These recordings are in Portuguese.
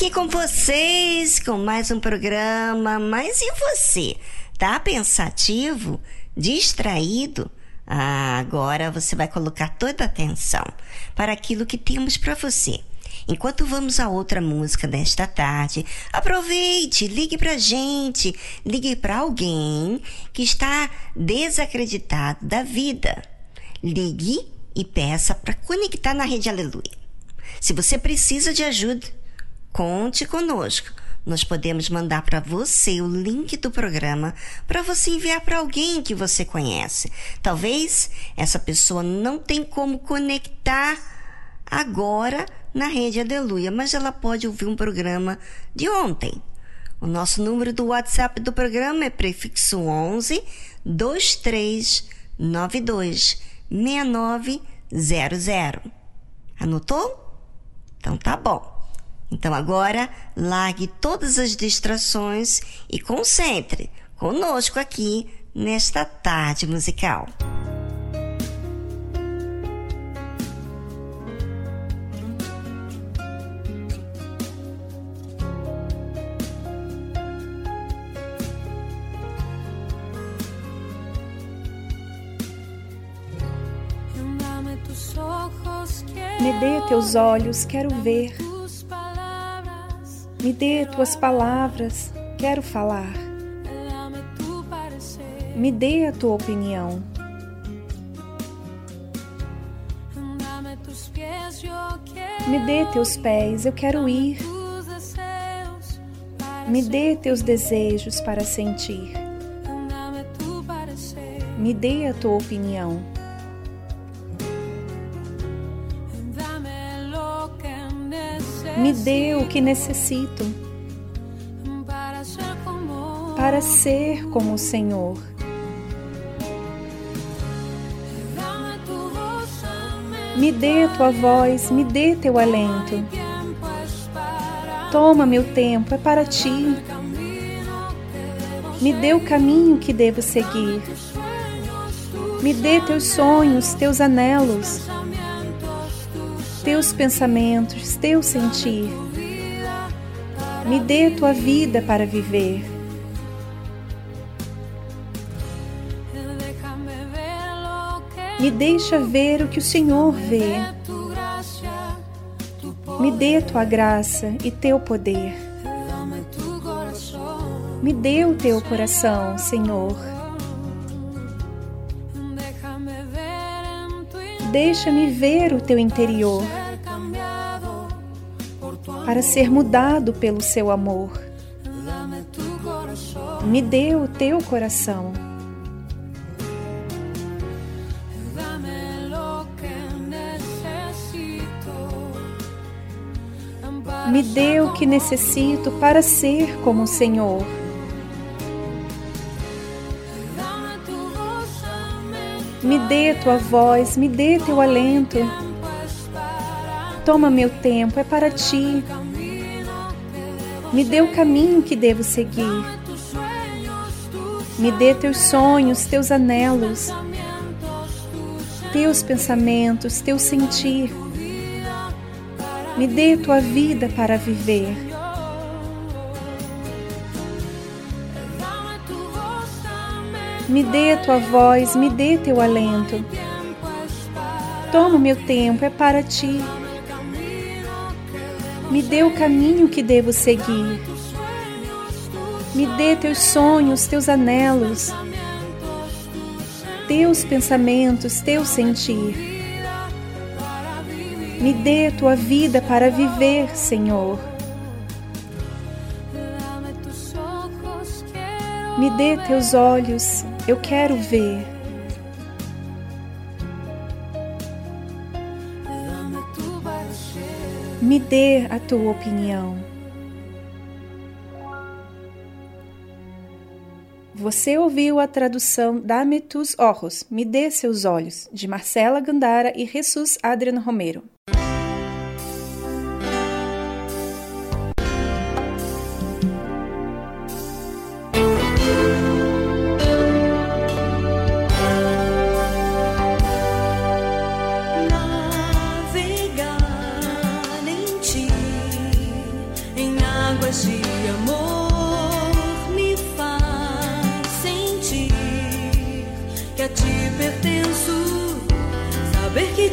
Aqui com vocês com mais um programa. Mas e você? Tá pensativo? Distraído? Ah, agora você vai colocar toda a atenção para aquilo que temos para você. Enquanto vamos a outra música desta tarde, aproveite, ligue pra gente, ligue para alguém que está desacreditado da vida. Ligue e peça para conectar na rede Aleluia. Se você precisa de ajuda, Conte conosco. Nós podemos mandar para você o link do programa para você enviar para alguém que você conhece. Talvez essa pessoa não tem como conectar agora na rede Aleluia, mas ela pode ouvir um programa de ontem. O nosso número do WhatsApp do programa é prefixo 11 2392 6900. Anotou? Então tá bom. Então agora largue todas as distrações e concentre conosco aqui nesta tarde musical. Me dê teus olhos, quero ver me dê tuas palavras, quero falar. Me dê a tua opinião. Me dê teus pés, eu quero ir. Me dê teus desejos para sentir. Me dê a tua opinião. Me dê o que necessito para ser como o Senhor. Me dê tua voz, me dê teu alento. Toma meu tempo, é para ti. Me dê o caminho que devo seguir. Me dê teus sonhos, teus anelos, teus pensamentos, teu sentir. Me dê tua vida para viver. Me deixa ver o que o Senhor vê. Me dê tua graça e teu poder. Me dê o teu coração, Senhor. Deixa-me ver o teu interior para ser mudado pelo seu amor. Me dê o teu coração. Me dê o que necessito para ser como o Senhor. Me dê tua voz, me dê teu alento. Toma meu tempo, é para ti. Me dê o caminho que devo seguir. Me dê teus sonhos, teus anelos, teus pensamentos, teu sentir. Me dê tua vida para viver. Me dê tua voz, me dê teu alento. Toma meu tempo, é para ti. Me dê o caminho que devo seguir. Me dê teus sonhos, teus anelos, teus pensamentos, teu sentir. Me dê tua vida para viver, Senhor. Me dê teus olhos, eu quero ver. Me dê a tua opinião. Você ouviu a tradução Dame tus ojos, Me dê seus olhos, de Marcela Gandara e Jesus Adriano Romero.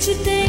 Chegar.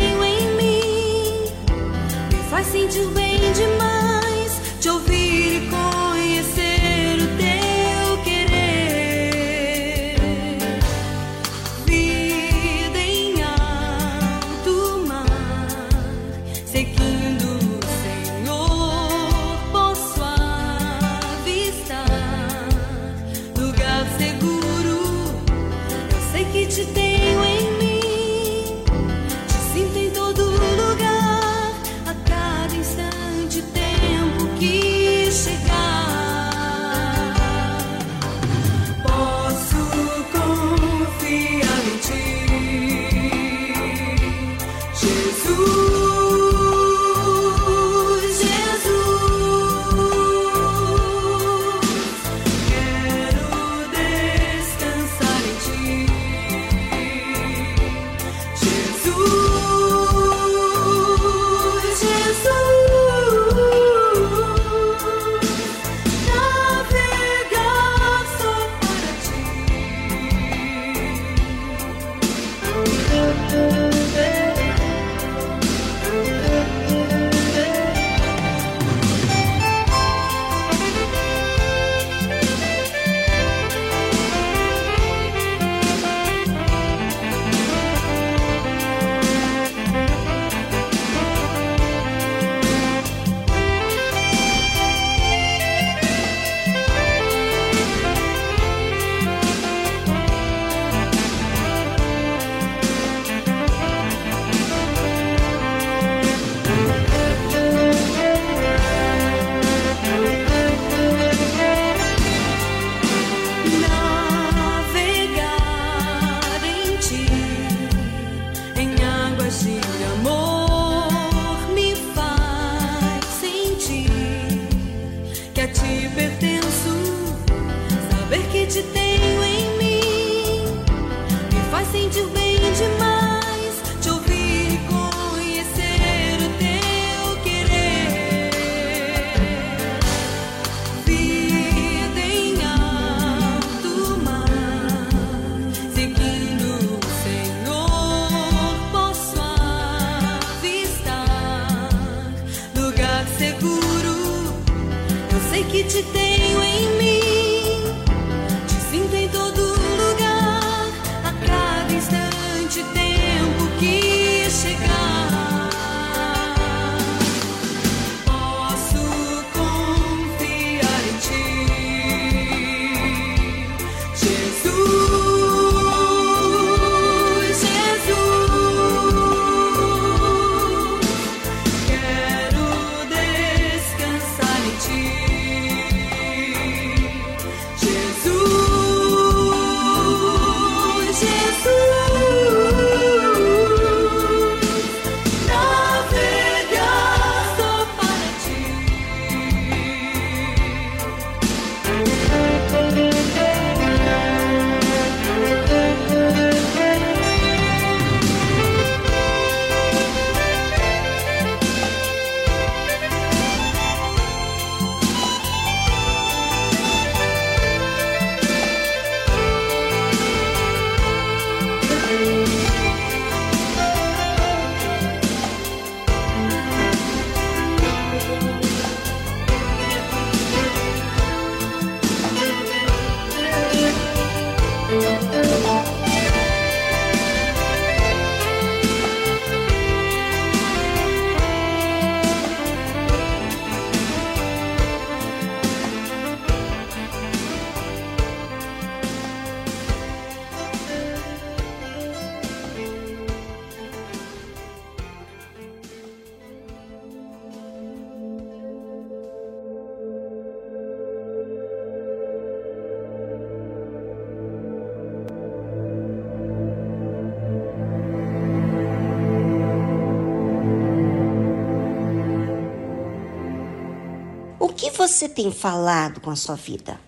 Você tem falado com a sua vida?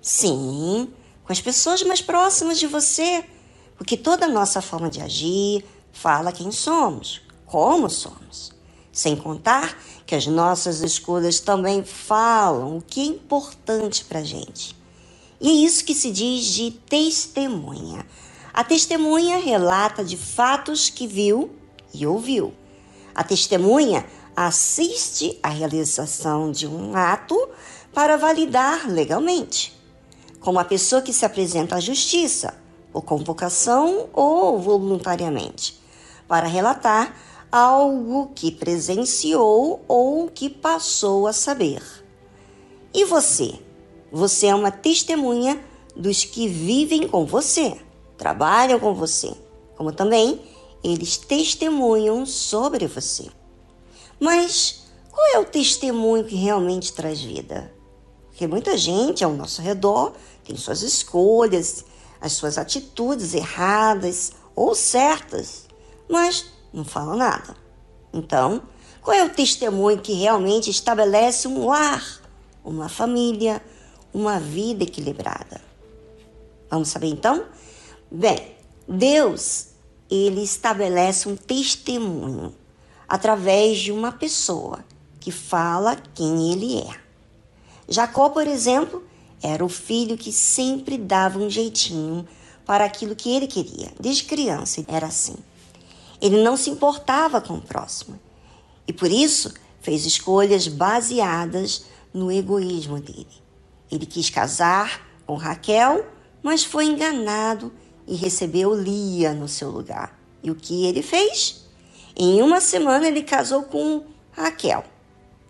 Sim, com as pessoas mais próximas de você, porque toda a nossa forma de agir fala quem somos, como somos. Sem contar que as nossas escolhas também falam o que é importante para a gente. E é isso que se diz de testemunha. A testemunha relata de fatos que viu e ouviu. A testemunha assiste à realização de um ato para validar legalmente, como a pessoa que se apresenta à justiça, por convocação ou voluntariamente, para relatar algo que presenciou ou que passou a saber. E você? Você é uma testemunha dos que vivem com você, trabalham com você, como também eles testemunham sobre você. Mas qual é o testemunho que realmente traz vida? Porque muita gente ao nosso redor tem suas escolhas, as suas atitudes erradas ou certas, mas não fala nada. Então, qual é o testemunho que realmente estabelece um lar, uma família, uma vida equilibrada? Vamos saber então? Bem, Deus, ele estabelece um testemunho através de uma pessoa que fala quem ele é. Jacó, por exemplo, era o filho que sempre dava um jeitinho para aquilo que ele queria. Desde criança era assim. Ele não se importava com o próximo e por isso fez escolhas baseadas no egoísmo dele. Ele quis casar com Raquel, mas foi enganado e recebeu Lia no seu lugar. E o que ele fez? Em uma semana ele casou com Raquel.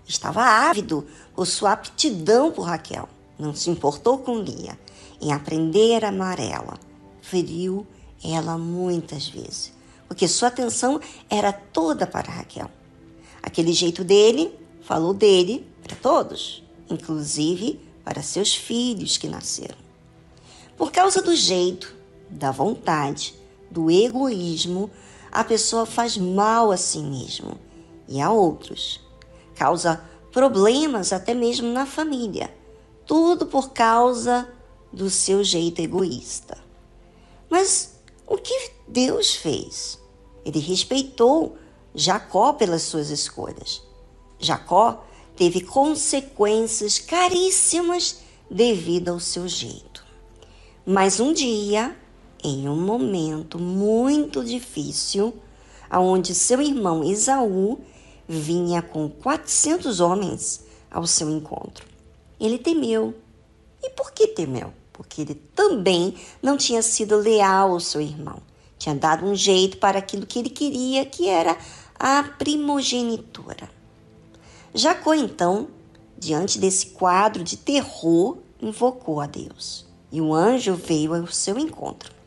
Estava ávido por sua aptidão por Raquel. Não se importou com Lia em aprender a amar ela. Feriu ela muitas vezes, porque sua atenção era toda para Raquel. Aquele jeito dele falou dele para todos, inclusive para seus filhos que nasceram. Por causa do jeito, da vontade, do egoísmo, a pessoa faz mal a si mesmo e a outros. Causa problemas até mesmo na família, Tudo por causa do seu jeito egoísta. Mas o que Deus fez? Ele respeitou Jacó pelas suas escolhas. Jacó teve consequências caríssimas devido ao seu jeito. Mas um dia, em um momento muito difícil, aonde seu irmão Esaú vinha com 400 homens ao seu encontro. Ele temeu. E por que temeu? Porque ele também não tinha sido leal ao seu irmão. Tinha dado um jeito para aquilo que ele queria, que era a primogenitura. Jacó, então, diante desse quadro de terror, invocou a Deus. E o anjo veio ao seu encontro.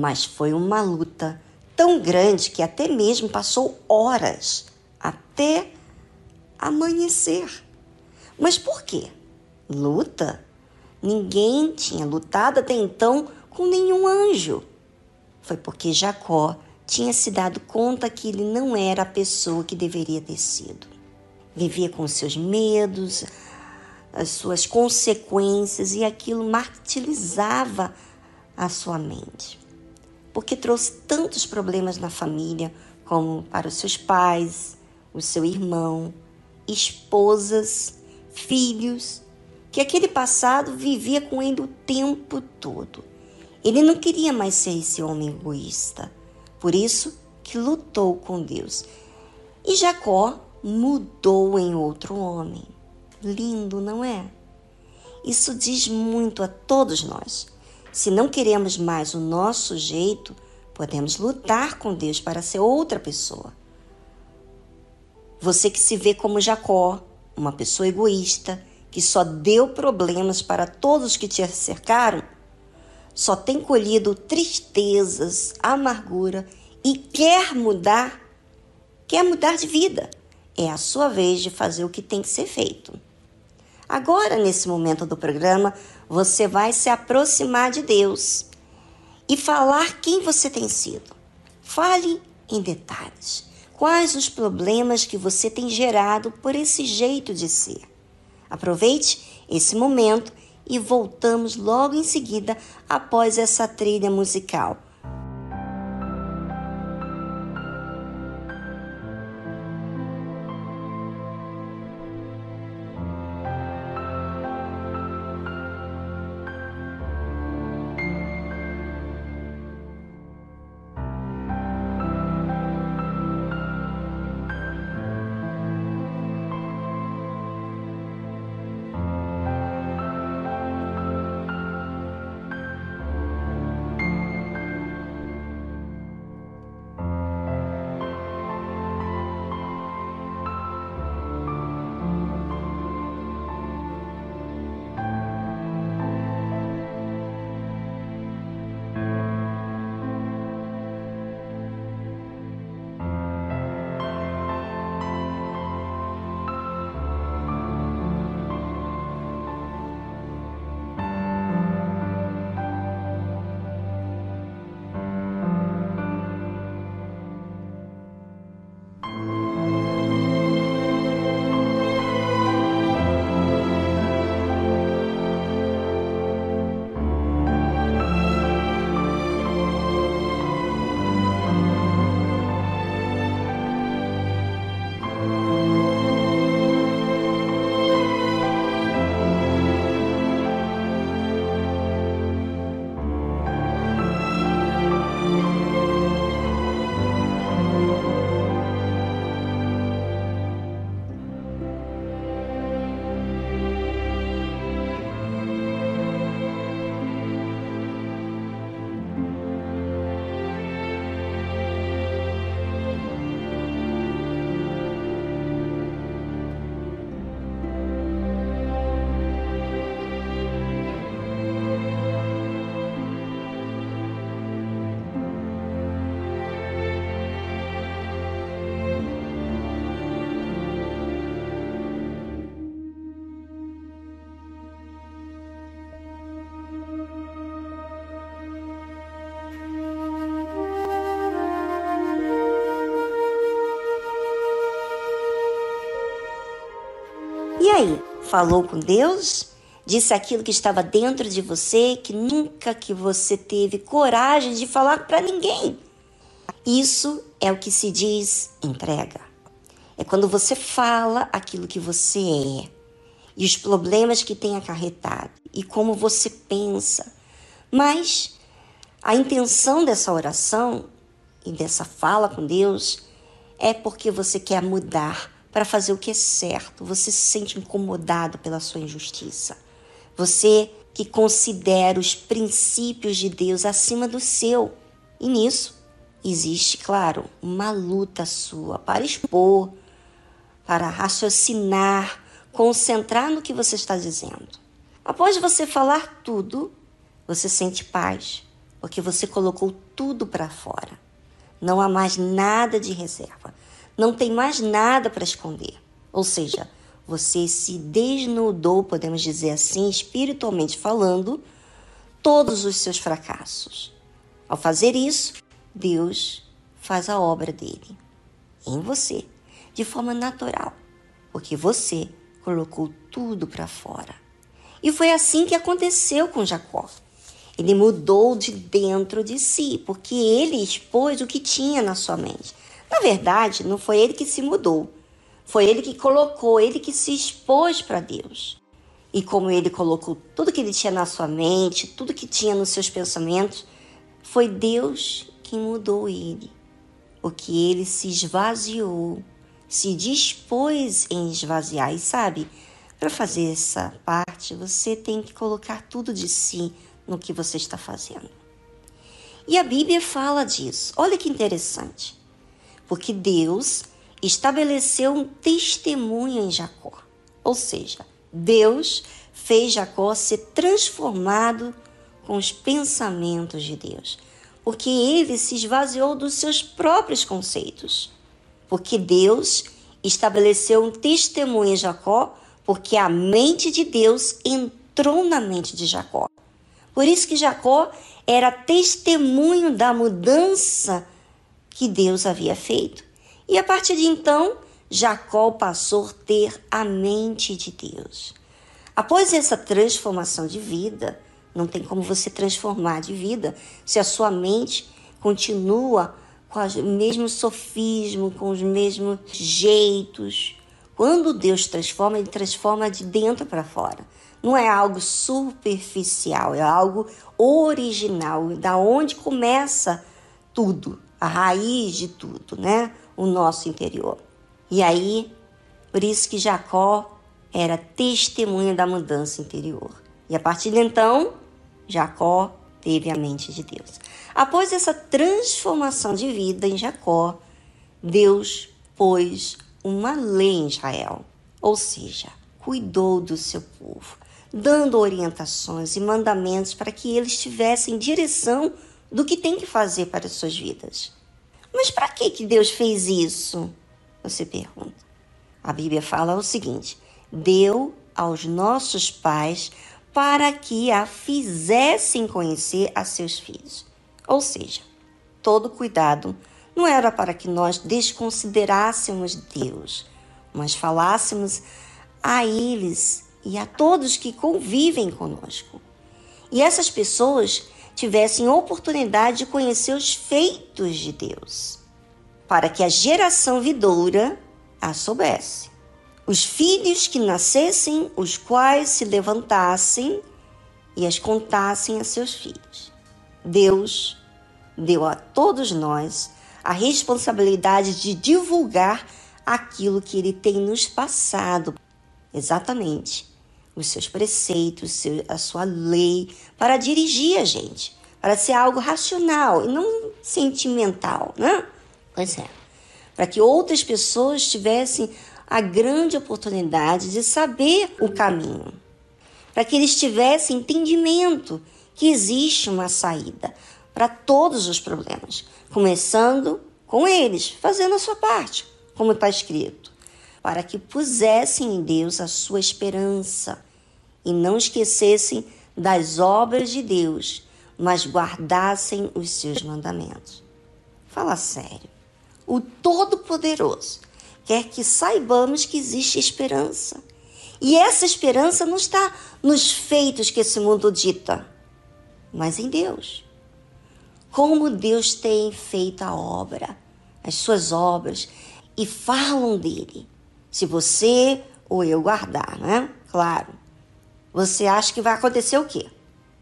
Mas foi uma luta tão grande que até mesmo passou horas até amanhecer. Mas por quê? Luta? Ninguém tinha lutado até então com nenhum anjo. Foi porque Jacó tinha se dado conta que ele não era a pessoa que deveria ter sido. Vivia com seus medos, as suas consequências e aquilo martirizava a sua mente. Porque trouxe tantos problemas na família, como para os seus pais, o seu irmão, esposas, filhos, que aquele passado vivia com ele o tempo todo. Ele não queria mais ser esse homem egoísta. Por isso que lutou com Deus. E Jacó mudou em outro homem. Lindo, não é? Isso diz muito a todos nós. Se não queremos mais o nosso jeito, podemos lutar com Deus para ser outra pessoa. Você que se vê como Jacó, uma pessoa egoísta, que só deu problemas para todos que te cercaram, só tem colhido tristezas, amargura e quer mudar, quer mudar de vida. É a sua vez de fazer o que tem que ser feito. Agora, nesse momento do programa, você vai se aproximar de Deus e falar quem você tem sido. Fale em detalhes. Quais os problemas que você tem gerado por esse jeito de ser? Aproveite esse momento e voltamos logo em seguida após essa trilha musical. Falou com Deus? disse aquilo que estava dentro de você que nunca que você teve coragem de falar para ninguém. Isso é o que se diz entrega. É quando você fala aquilo que você é e os problemas que tem acarretado e como você pensa. Mas a intenção dessa oração e dessa fala com Deus é porque você quer mudar para fazer o que é certo. Você se sente incomodado pela sua injustiça. Você que considera os princípios de Deus acima do seu. E nisso existe, claro, uma luta sua para expor, para raciocinar, concentrar no que você está dizendo. Após você falar tudo, você sente paz, porque você colocou tudo para fora. Não há mais nada de reserva. Não tem mais nada para esconder. Ou seja, você se desnudou, podemos dizer assim, espiritualmente falando, todos os seus fracassos. Ao fazer isso, Deus faz a obra dele em você, de forma natural, porque você colocou tudo para fora. E foi assim que aconteceu com Jacó. Ele mudou de dentro de si, porque ele expôs o que tinha na sua mente. Na verdade, não foi ele que se mudou, foi ele que colocou, ele que se expôs para Deus. E como ele colocou tudo que ele tinha na sua mente, tudo que tinha nos seus pensamentos, foi Deus quem mudou ele. Porque ele se esvaziou, se dispôs em esvaziar. E sabe, para fazer essa parte, você tem que colocar tudo de si no que você está fazendo. E a Bíblia fala disso. Olha que interessante. Porque Deus estabeleceu um testemunho em Jacó. Ou seja, Deus fez Jacó ser transformado com os pensamentos de Deus, porque ele se esvaziou dos seus próprios conceitos. Porque Deus estabeleceu um testemunho em Jacó, porque a mente de Deus entrou na mente de Jacó. Por isso que Jacó era testemunho da mudança que Deus havia feito. E a partir de então, Jacó passou a ter a mente de Deus. Após essa transformação de vida, não tem como você transformar de vida se a sua mente continua com o mesmo sofismo, com os mesmos jeitos. Quando Deus transforma, ele transforma de dentro para fora. Não é algo superficial, é algo original, da onde começa tudo, a raiz de tudo, né? o nosso interior. E aí, por isso que Jacó era testemunha da mudança interior. E a partir de então, Jacó teve a mente de Deus. Após essa transformação de vida em Jacó, Deus pôs uma lei em Israel, ou seja, cuidou do seu povo, dando orientações e mandamentos para que eles tivessem direção do que tem que fazer para as suas vidas. Mas para que, que Deus fez isso? Você pergunta. A Bíblia fala o seguinte: deu aos nossos pais para que a fizessem conhecer a seus filhos. Ou seja, todo cuidado não era para que nós desconsiderássemos Deus, mas falássemos a eles e a todos que convivem conosco. E essas pessoas tivessem oportunidade de conhecer os feitos de Deus, para que a geração vidoura a soubesse. Os filhos que nascessem, os quais se levantassem e as contassem a seus filhos. Deus deu a todos nós a responsabilidade de divulgar aquilo que Ele tem nos passado, exatamente os seus preceitos, a sua lei, para dirigir a gente, para ser algo racional e não sentimental, né? Pois é. Para que outras pessoas tivessem a grande oportunidade de saber o caminho, para que eles tivessem entendimento que existe uma saída para todos os problemas, começando com eles, fazendo a sua parte, como está escrito para que pusessem em Deus a sua esperança e não esquecessem das obras de Deus, mas guardassem os seus mandamentos. Fala sério. O Todo-Poderoso quer que saibamos que existe esperança, E essa esperança não está nos feitos que esse mundo dita, mas em Deus. Como Deus tem feito a obra, as suas obras, e falam dele. Se você ou eu guardar, né? Claro. Você acha que vai acontecer o quê?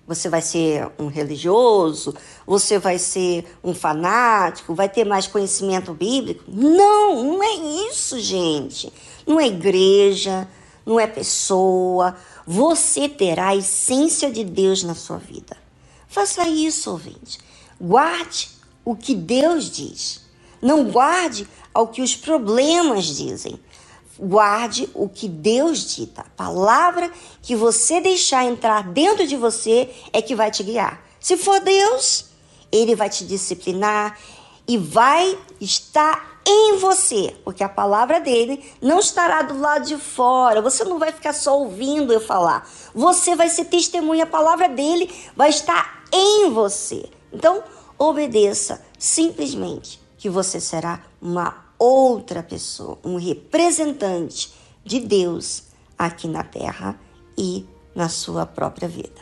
Você vai ser um religioso? Você vai ser um fanático? Vai ter mais conhecimento bíblico? Não, não é isso, gente. Não é igreja, não é pessoa. Você terá a essência de Deus na sua vida. Faça isso, ouvinte. Guarde o que Deus diz. Não guarde ao que os problemas dizem. Guarde o que Deus dita. A palavra que você deixar entrar dentro de você é que vai te guiar. Se for Deus, ele vai te disciplinar e vai estar em você, porque a palavra dele não estará do lado de fora. Você não vai ficar só ouvindo eu falar. Você vai ser testemunha, a palavra dele vai estar em você. Então, obedeça simplesmente que você será uma outra pessoa, um representante de Deus aqui na terra e na sua própria vida.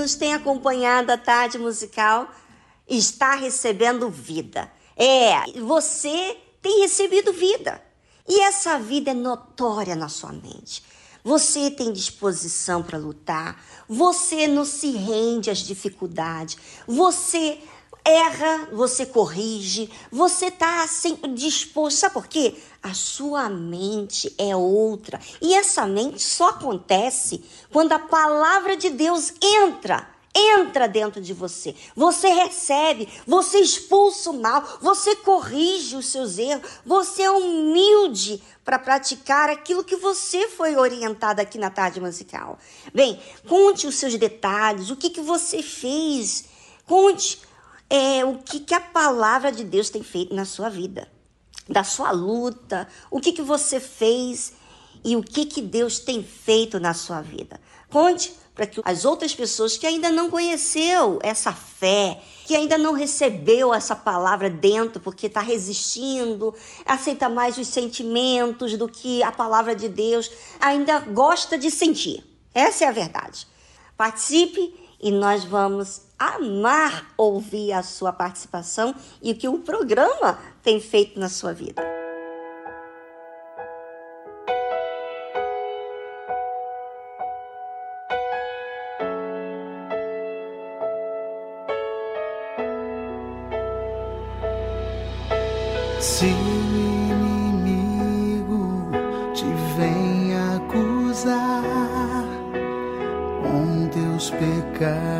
Nos tem acompanhado a tarde musical está recebendo vida. É, você tem recebido vida. E essa vida é notória na sua mente. Você tem disposição para lutar, você não se rende às dificuldades, você erra, você corrige, você está sempre disposto. Sabe por quê? A sua mente é outra. E essa mente só acontece quando a palavra de Deus entra. Entra dentro de você, você recebe, você expulsa o mal, você corrige os seus erros, você é humilde para praticar aquilo que você foi orientado aqui na tarde musical. Bem, conte os seus detalhes, o que, que você fez, conte é, o que, que a palavra de Deus tem feito na sua vida, da sua luta, o que, que você fez e o que, que Deus tem feito na sua vida. Conte para que as outras pessoas que ainda não conheceu essa fé, que ainda não recebeu essa palavra dentro porque está resistindo, aceita mais os sentimentos do que a palavra de Deus, ainda gosta de sentir. Essa é a verdade. Participe e nós vamos amar ouvir a sua participação e o que o programa tem feito na sua vida. Se o inimigo te vem acusar com teus pecados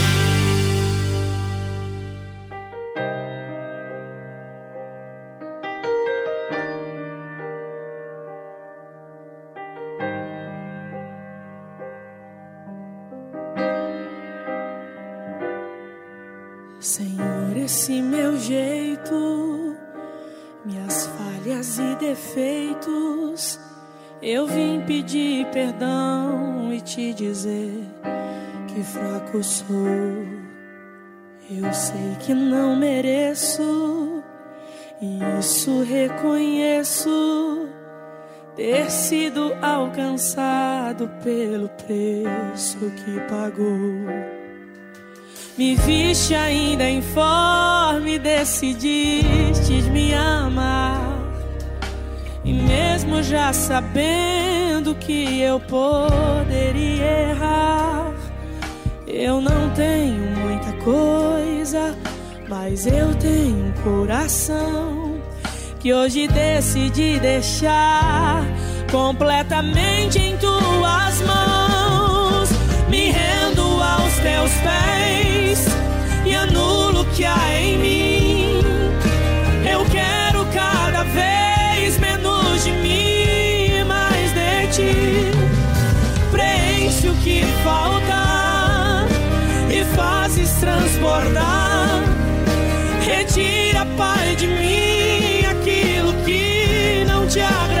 Fraco sou. Eu sei que não mereço, e isso reconheço. Ter sido alcançado pelo preço que pagou. Me viste ainda informe, decidiste me amar. E mesmo já sabendo que eu poderia errar, eu não tenho muita coisa, mas eu tenho um coração que hoje decidi deixar completamente em tuas mãos. Me rendo aos teus pés e anulo o que há em mim. Eu quero cada vez menos de mim mais de ti. Preenche o que falta transbordar. Retira, Pai, de mim aquilo que não te agrada.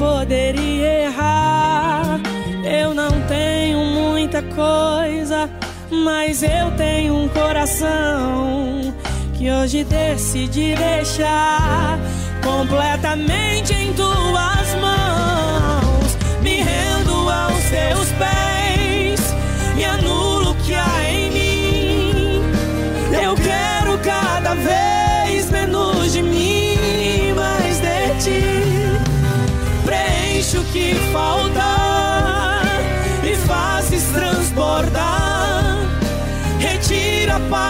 poderia errar, eu não tenho muita coisa, mas eu tenho um coração que hoje decidi deixar completamente em tuas mãos. Me rendo aos teus pés e anulo o que há em mim. Eu quero cada vez menos de mim, que falta e fazes transbordar. Retira, Pai, de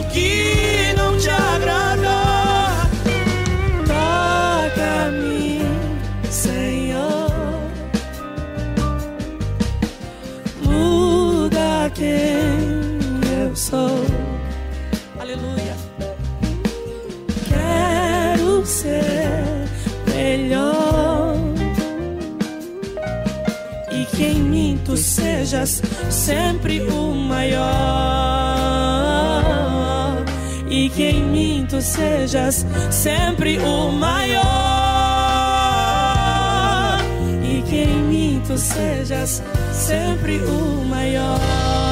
quem eu sou. Aleluia. Quero ser melhor e que em mim tu sejas sempre o maior e que em mim tu sejas sempre o maior e que em mim tu sejas sempre o maior.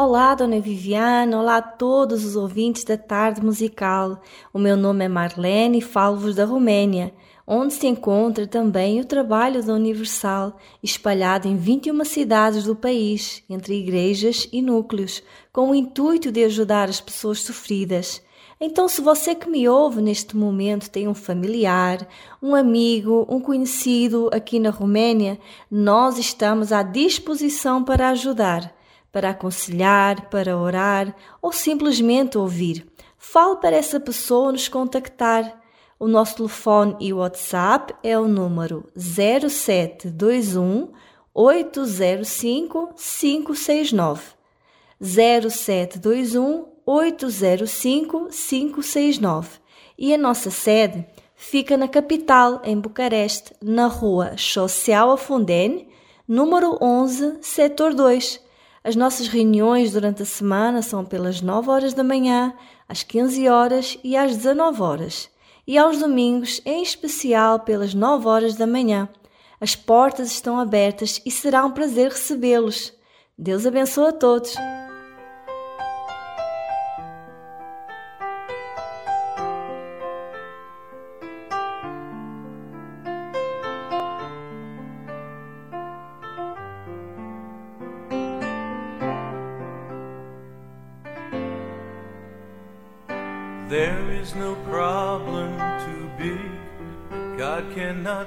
Olá, Dona Viviane, olá a todos os ouvintes da Tarde Musical. O meu nome é Marlene e falo-vos da Roménia, onde se encontra também o trabalho da Universal, espalhado em 21 cidades do país, entre igrejas e núcleos, com o intuito de ajudar as pessoas sofridas. Então, se você que me ouve neste momento tem um familiar, um amigo, um conhecido aqui na Roménia, nós estamos à disposição para ajudar para aconselhar, para orar ou simplesmente ouvir. Fale para essa pessoa nos contactar. O nosso telefone e WhatsApp é o número 0721 805 569. 0721 805 569. E a nossa sede fica na capital, em Bucareste, na rua Social Afonden, número 11, setor 2. As nossas reuniões durante a semana são pelas 9 horas da manhã, às 15 horas e às 19 horas, e aos domingos, em especial, pelas 9 horas da manhã. As portas estão abertas e será um prazer recebê-los. Deus abençoe a todos.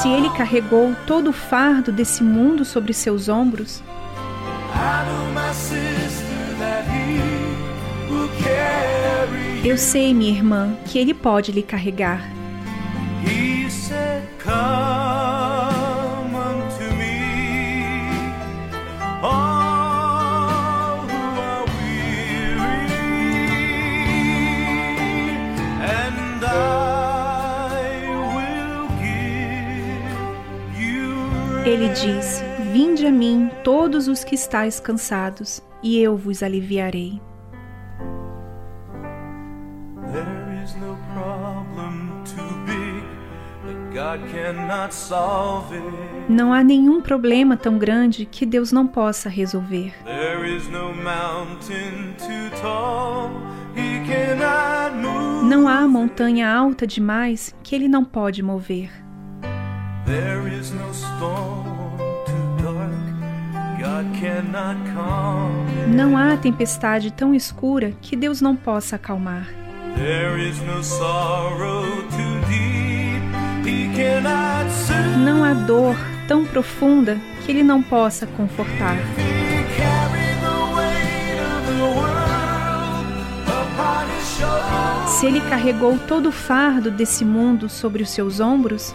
Se ele carregou todo o fardo desse mundo sobre seus ombros, eu sei, minha irmã, que ele pode lhe carregar. Ele disse: Vinde a mim, todos os que estáis cansados, e eu vos aliviarei. Não há nenhum problema tão grande que Deus não possa resolver. Não há montanha alta demais que Ele não pode mover. Não há tempestade tão escura que Deus não possa acalmar. Não há dor tão profunda que Ele não possa confortar. Se Ele carregou todo o fardo desse mundo sobre os seus ombros,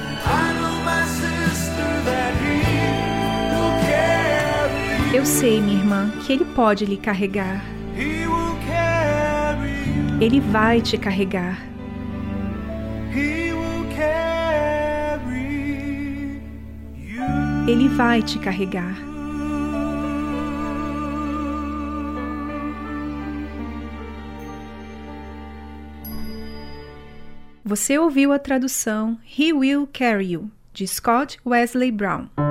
eu sei, minha irmã, que ele pode lhe carregar. Ele vai te carregar. Ele vai te carregar. Você ouviu a tradução He Will Carry You, de Scott Wesley Brown.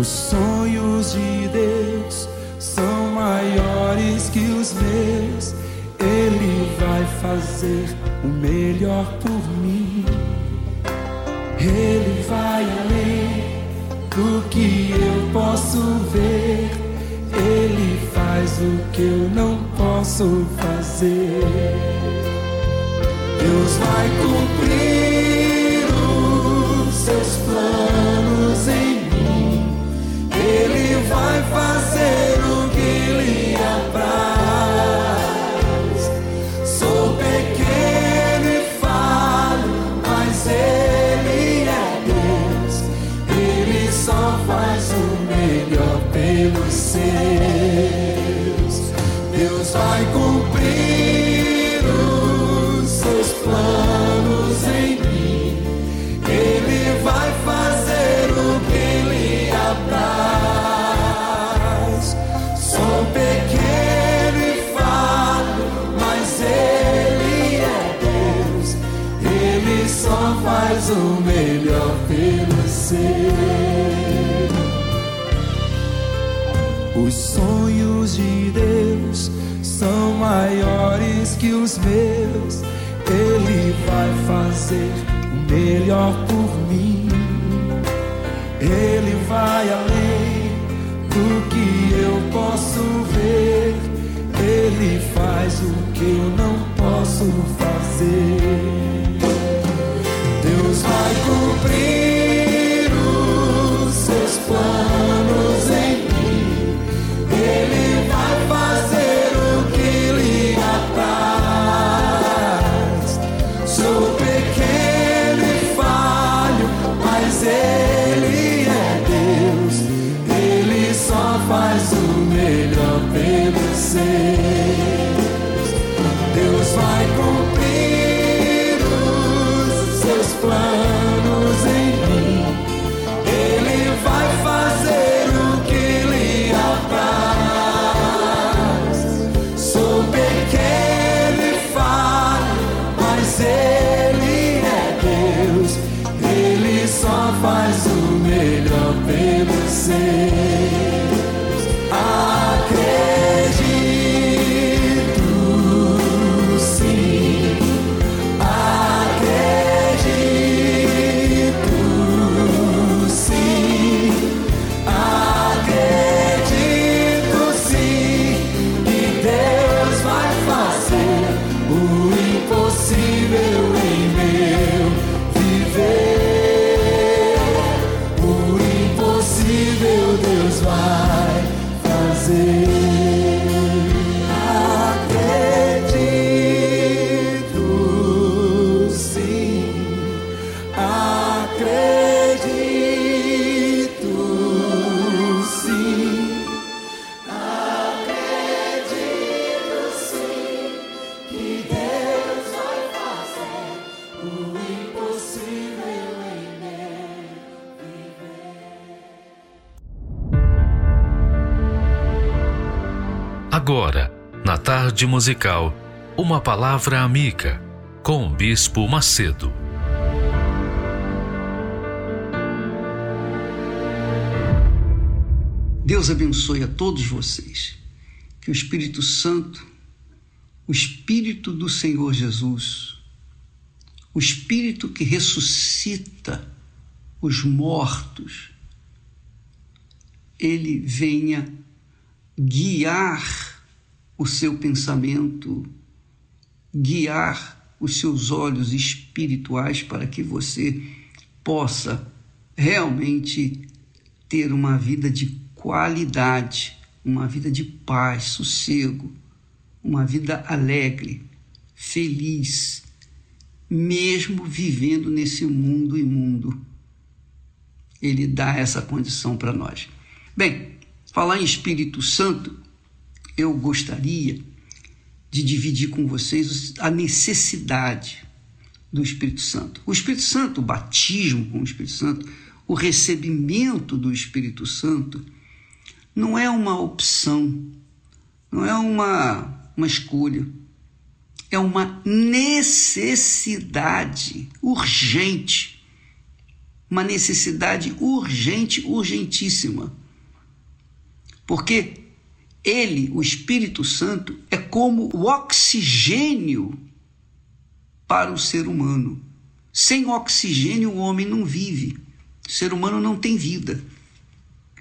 Os sonhos de Deus são maiores que os meus. Ele vai fazer o melhor por mim. Ele vai além do que eu posso ver. Ele faz o que eu não posso fazer. Deus vai cumprir o de Deus são maiores que os meus. Ele vai fazer o melhor por mim. Ele vai além do que eu posso ver. Ele faz o que eu não posso fazer vai cumprir os seus planos tarde musical Uma Palavra Amiga, com o Bispo Macedo. Deus abençoe a todos vocês. Que o Espírito Santo, o Espírito do Senhor Jesus, o Espírito que ressuscita os mortos, ele venha guiar o seu pensamento, guiar os seus olhos espirituais para que você possa realmente ter uma vida de qualidade, uma vida de paz, sossego, uma vida alegre, feliz, mesmo vivendo nesse mundo imundo. Ele dá essa condição para nós. Bem, falar em Espírito Santo eu gostaria de dividir com vocês a necessidade do Espírito Santo. O Espírito Santo, o batismo com o Espírito Santo, o recebimento do Espírito Santo, não é uma opção, não é uma, uma escolha, é uma necessidade urgente uma necessidade urgente, urgentíssima. Porque ele, o Espírito Santo, é como o oxigênio para o ser humano. Sem oxigênio, o homem não vive. O ser humano não tem vida.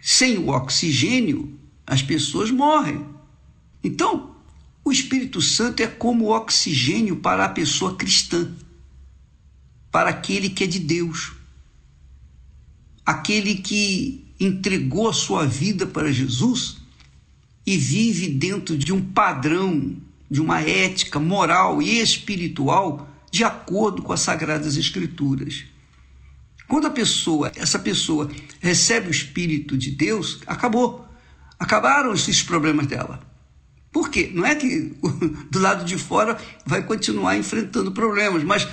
Sem o oxigênio, as pessoas morrem. Então, o Espírito Santo é como o oxigênio para a pessoa cristã, para aquele que é de Deus, aquele que entregou a sua vida para Jesus e vive dentro de um padrão, de uma ética moral e espiritual de acordo com as sagradas escrituras. Quando a pessoa, essa pessoa recebe o espírito de Deus, acabou. Acabaram esses problemas dela. Por quê? Não é que do lado de fora vai continuar enfrentando problemas, mas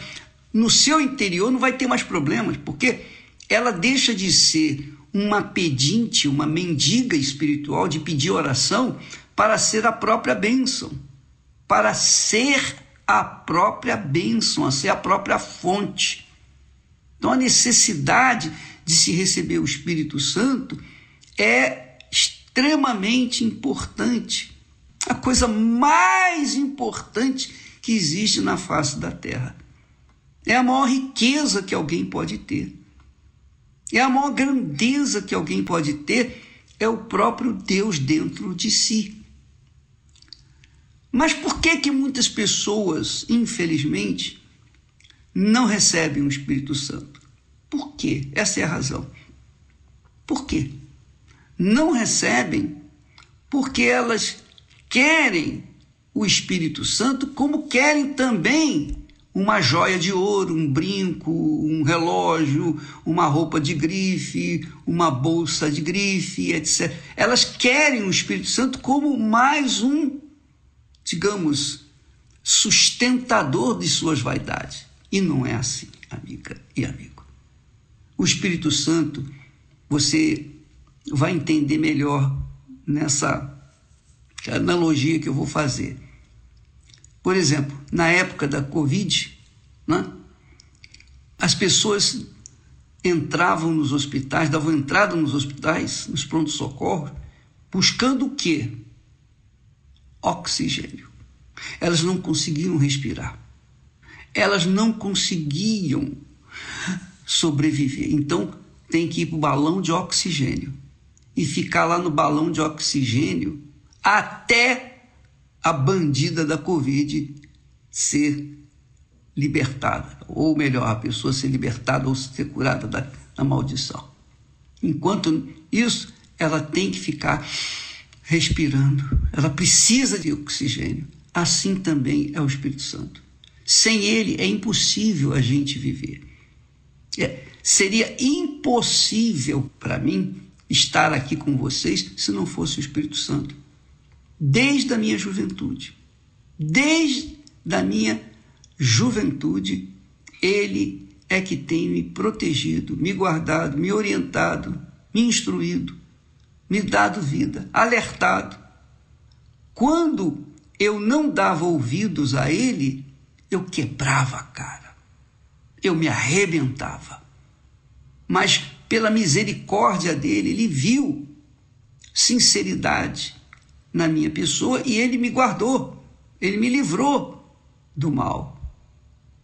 no seu interior não vai ter mais problemas, porque ela deixa de ser uma pedinte, uma mendiga espiritual de pedir oração para ser a própria bênção, para ser a própria bênção, a ser a própria fonte. Então a necessidade de se receber o Espírito Santo é extremamente importante. A coisa mais importante que existe na face da terra. É a maior riqueza que alguém pode ter. É a maior grandeza que alguém pode ter é o próprio Deus dentro de si. Mas por que que muitas pessoas, infelizmente, não recebem o Espírito Santo? Por quê? Essa é a razão. Por quê? Não recebem porque elas querem o Espírito Santo como querem também uma joia de ouro, um brinco, um relógio, uma roupa de grife, uma bolsa de grife, etc. Elas querem o Espírito Santo como mais um, digamos, sustentador de suas vaidades. E não é assim, amiga e amigo. O Espírito Santo, você vai entender melhor nessa analogia que eu vou fazer. Por exemplo, na época da Covid, né, as pessoas entravam nos hospitais, davam entrada nos hospitais, nos pronto-socorros, buscando o quê? Oxigênio. Elas não conseguiam respirar. Elas não conseguiam sobreviver. Então, tem que ir para o balão de oxigênio e ficar lá no balão de oxigênio até a bandida da Covid ser libertada, ou melhor, a pessoa ser libertada ou ser curada da, da maldição. Enquanto isso, ela tem que ficar respirando, ela precisa de oxigênio. Assim também é o Espírito Santo. Sem ele é impossível a gente viver. É, seria impossível para mim estar aqui com vocês se não fosse o Espírito Santo desde a minha juventude. Desde a minha juventude, Ele é que tem me protegido, me guardado, me orientado, me instruído, me dado vida, alertado. Quando eu não dava ouvidos a Ele, eu quebrava a cara, eu me arrebentava. Mas pela misericórdia dele, ele viu sinceridade, na minha pessoa e ele me guardou, ele me livrou do mal.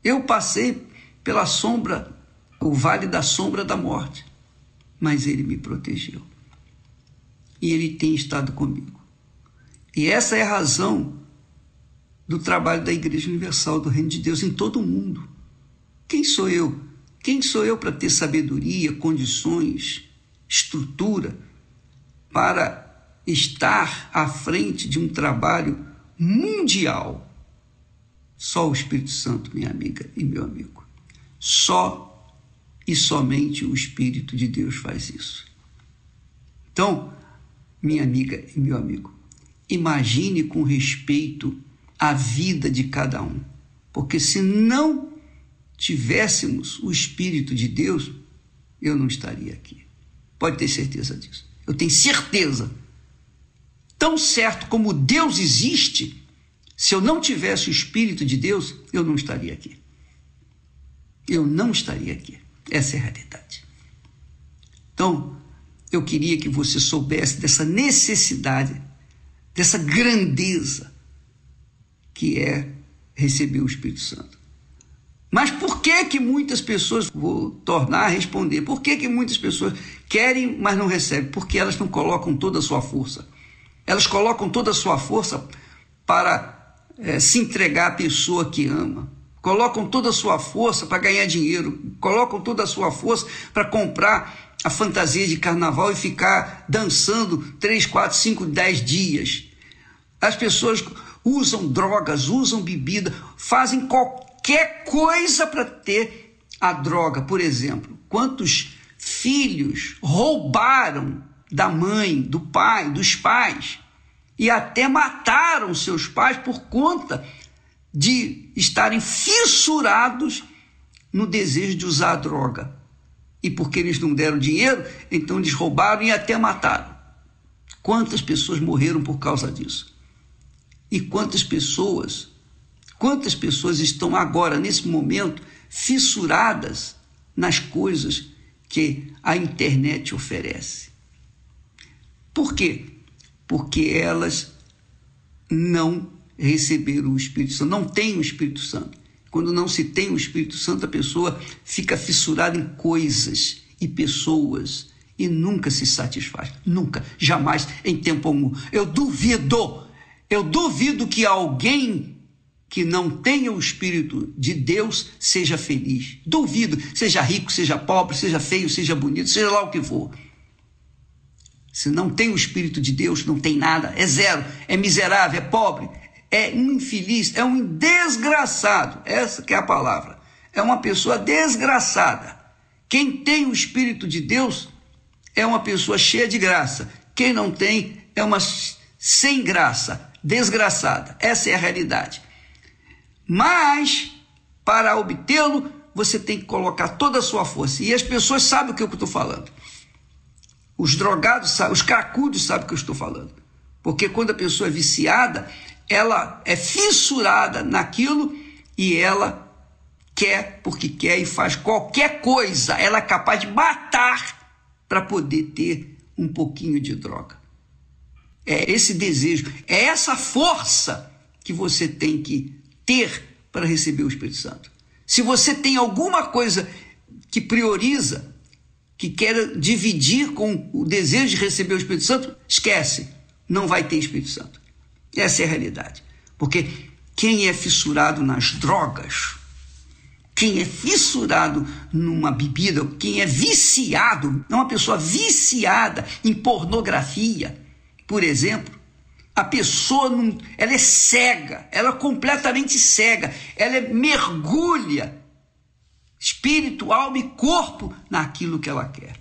Eu passei pela sombra, o vale da sombra da morte, mas ele me protegeu. E ele tem estado comigo. E essa é a razão do trabalho da Igreja Universal do Reino de Deus em todo o mundo. Quem sou eu? Quem sou eu para ter sabedoria, condições, estrutura para estar à frente de um trabalho mundial. Só o Espírito Santo, minha amiga e meu amigo. Só e somente o Espírito de Deus faz isso. Então, minha amiga e meu amigo, imagine com respeito a vida de cada um, porque se não tivéssemos o Espírito de Deus, eu não estaria aqui. Pode ter certeza disso. Eu tenho certeza Tão certo como Deus existe, se eu não tivesse o Espírito de Deus, eu não estaria aqui. Eu não estaria aqui. Essa é a realidade. Então, eu queria que você soubesse dessa necessidade, dessa grandeza que é receber o Espírito Santo. Mas por que que muitas pessoas, vou tornar a responder, por que que muitas pessoas querem, mas não recebem? Porque elas não colocam toda a sua força. Elas colocam toda a sua força para é, se entregar à pessoa que ama. Colocam toda a sua força para ganhar dinheiro. Colocam toda a sua força para comprar a fantasia de carnaval e ficar dançando 3, 4, 5, 10 dias. As pessoas usam drogas, usam bebida, fazem qualquer coisa para ter a droga. Por exemplo, quantos filhos roubaram da mãe, do pai, dos pais e até mataram seus pais por conta de estarem fissurados no desejo de usar a droga. E porque eles não deram dinheiro, então eles roubaram e até mataram. Quantas pessoas morreram por causa disso? E quantas pessoas, quantas pessoas estão agora, nesse momento, fissuradas nas coisas que a internet oferece? Por quê? Porque elas não receberam o Espírito Santo, não têm o Espírito Santo. Quando não se tem o Espírito Santo, a pessoa fica fissurada em coisas e pessoas e nunca se satisfaz. Nunca, jamais, em tempo algum. Eu duvido eu duvido que alguém que não tenha o Espírito de Deus seja feliz. Duvido, seja rico, seja pobre, seja feio, seja bonito, seja lá o que for. Se não tem o Espírito de Deus, não tem nada, é zero, é miserável, é pobre, é infeliz, é um desgraçado. Essa que é a palavra. É uma pessoa desgraçada. Quem tem o Espírito de Deus é uma pessoa cheia de graça. Quem não tem é uma sem graça desgraçada. Essa é a realidade. Mas, para obtê-lo, você tem que colocar toda a sua força. E as pessoas sabem o que eu estou falando. Os drogados sabem, os cracudos sabem o que eu estou falando. Porque quando a pessoa é viciada, ela é fissurada naquilo e ela quer porque quer e faz qualquer coisa. Ela é capaz de matar para poder ter um pouquinho de droga. É esse desejo, é essa força que você tem que ter para receber o Espírito Santo. Se você tem alguma coisa que prioriza, que quer dividir com o desejo de receber o Espírito Santo, esquece, não vai ter Espírito Santo. Essa é a realidade. Porque quem é fissurado nas drogas, quem é fissurado numa bebida, quem é viciado, é uma pessoa viciada em pornografia, por exemplo, a pessoa não, ela é cega, ela é completamente cega, ela é, mergulha espírito, alma e corpo naquilo que ela quer.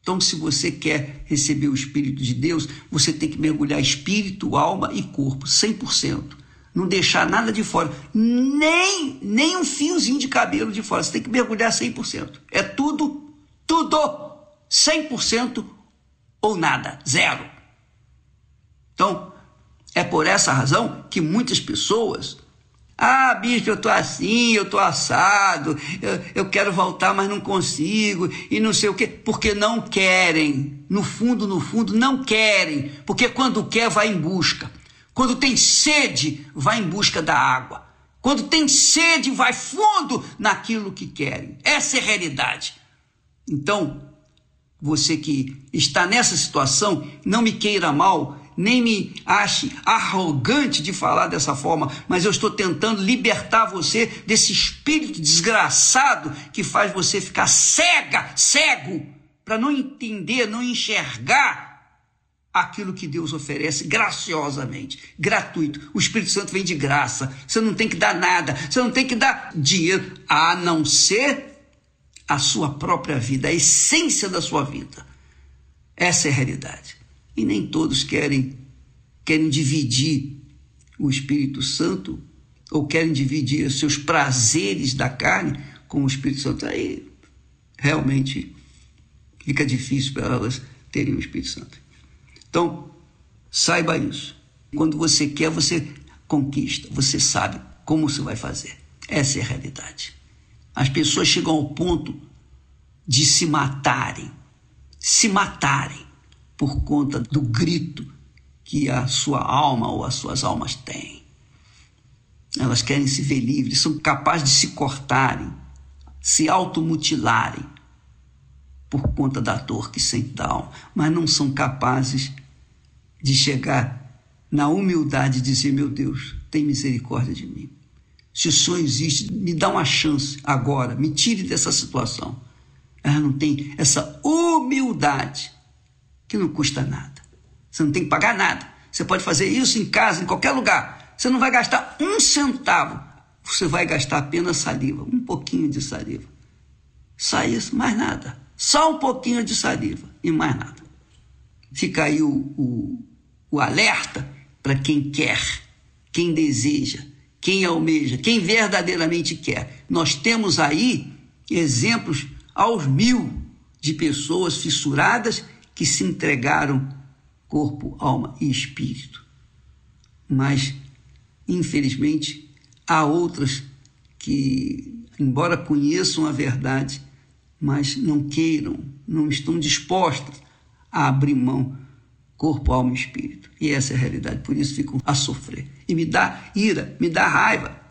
Então, se você quer receber o Espírito de Deus, você tem que mergulhar espírito, alma e corpo, 100%. Não deixar nada de fora, nem, nem um fiozinho de cabelo de fora. Você tem que mergulhar 100%. É tudo, tudo, 100% ou nada, zero. Então, é por essa razão que muitas pessoas. Ah, bispo, eu tô assim, eu tô assado, eu, eu quero voltar, mas não consigo, e não sei o quê, porque não querem. No fundo, no fundo, não querem, porque quando quer, vai em busca. Quando tem sede, vai em busca da água. Quando tem sede, vai fundo naquilo que querem. Essa é a realidade. Então, você que está nessa situação, não me queira mal, nem me ache arrogante de falar dessa forma, mas eu estou tentando libertar você desse espírito desgraçado que faz você ficar cega, cego, para não entender, não enxergar aquilo que Deus oferece graciosamente, gratuito. O Espírito Santo vem de graça. Você não tem que dar nada, você não tem que dar dinheiro, a não ser a sua própria vida, a essência da sua vida. Essa é a realidade. E nem todos querem querem dividir o Espírito Santo ou querem dividir os seus prazeres da carne com o Espírito Santo. Aí realmente fica difícil para elas terem o Espírito Santo. Então, saiba isso. Quando você quer, você conquista, você sabe como você vai fazer. Essa é a realidade. As pessoas chegam ao ponto de se matarem se matarem por conta do grito que a sua alma ou as suas almas têm. Elas querem se ver livres, são capazes de se cortarem, se automutilarem por conta da dor que sentem da alma, mas não são capazes de chegar na humildade e dizer: Meu Deus, tem misericórdia de mim. Se o sonho existe, me dá uma chance agora, me tire dessa situação. Ela não tem essa humildade que não custa nada. Você não tem que pagar nada. Você pode fazer isso em casa, em qualquer lugar. Você não vai gastar um centavo. Você vai gastar apenas saliva, um pouquinho de saliva. Só isso, mais nada. Só um pouquinho de saliva e mais nada. Fica aí o, o, o alerta para quem quer, quem deseja, quem almeja, quem verdadeiramente quer. Nós temos aí exemplos aos mil de pessoas fissuradas que se entregaram corpo, alma e espírito. Mas, infelizmente, há outras que, embora conheçam a verdade, mas não queiram, não estão dispostas a abrir mão corpo, alma e espírito. E essa é a realidade, por isso ficam a sofrer. E me dá ira, me dá raiva.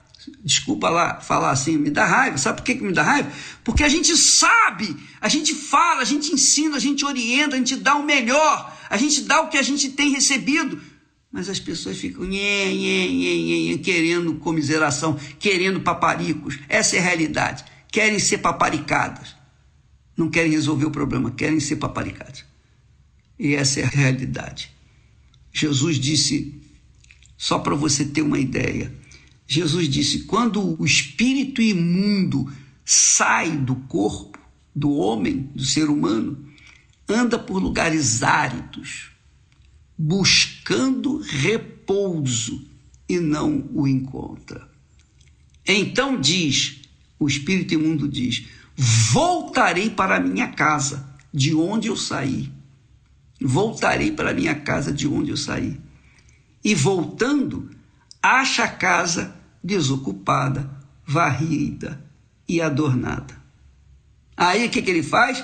Desculpa lá falar assim, me dá raiva. Sabe por que, que me dá raiva? Porque a gente sabe, a gente fala, a gente ensina, a gente orienta, a gente dá o melhor, a gente dá o que a gente tem recebido. Mas as pessoas ficam nhê, nhê, nhê, nhê, querendo comiseração, querendo paparicos. Essa é a realidade. Querem ser paparicadas. Não querem resolver o problema, querem ser paparicadas. E essa é a realidade. Jesus disse, só para você ter uma ideia, Jesus disse: quando o espírito imundo sai do corpo do homem, do ser humano, anda por lugares áridos, buscando repouso e não o encontra. Então diz, o espírito imundo diz: Voltarei para a minha casa, de onde eu saí. Voltarei para a minha casa, de onde eu saí. E voltando, acha a casa desocupada, varrida e adornada. Aí o que, que ele faz?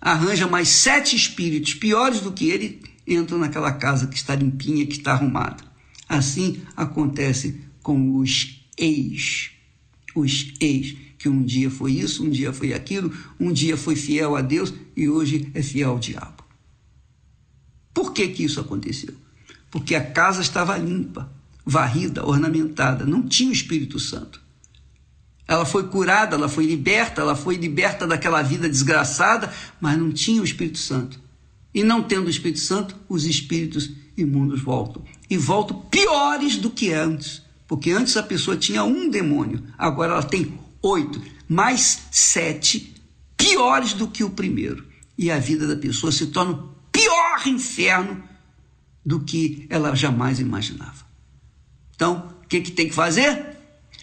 Arranja mais sete espíritos piores do que ele, entram naquela casa que está limpinha, que está arrumada. Assim acontece com os ex. Os ex, que um dia foi isso, um dia foi aquilo, um dia foi fiel a Deus e hoje é fiel ao diabo. Por que, que isso aconteceu? Porque a casa estava limpa, varrida, ornamentada, não tinha o Espírito Santo. Ela foi curada, ela foi liberta, ela foi liberta daquela vida desgraçada, mas não tinha o Espírito Santo. E não tendo o Espírito Santo, os espíritos imundos voltam. E voltam piores do que antes. Porque antes a pessoa tinha um demônio, agora ela tem oito, mais sete, piores do que o primeiro. E a vida da pessoa se torna o pior inferno do que ela jamais imaginava. Então, o que, que tem que fazer?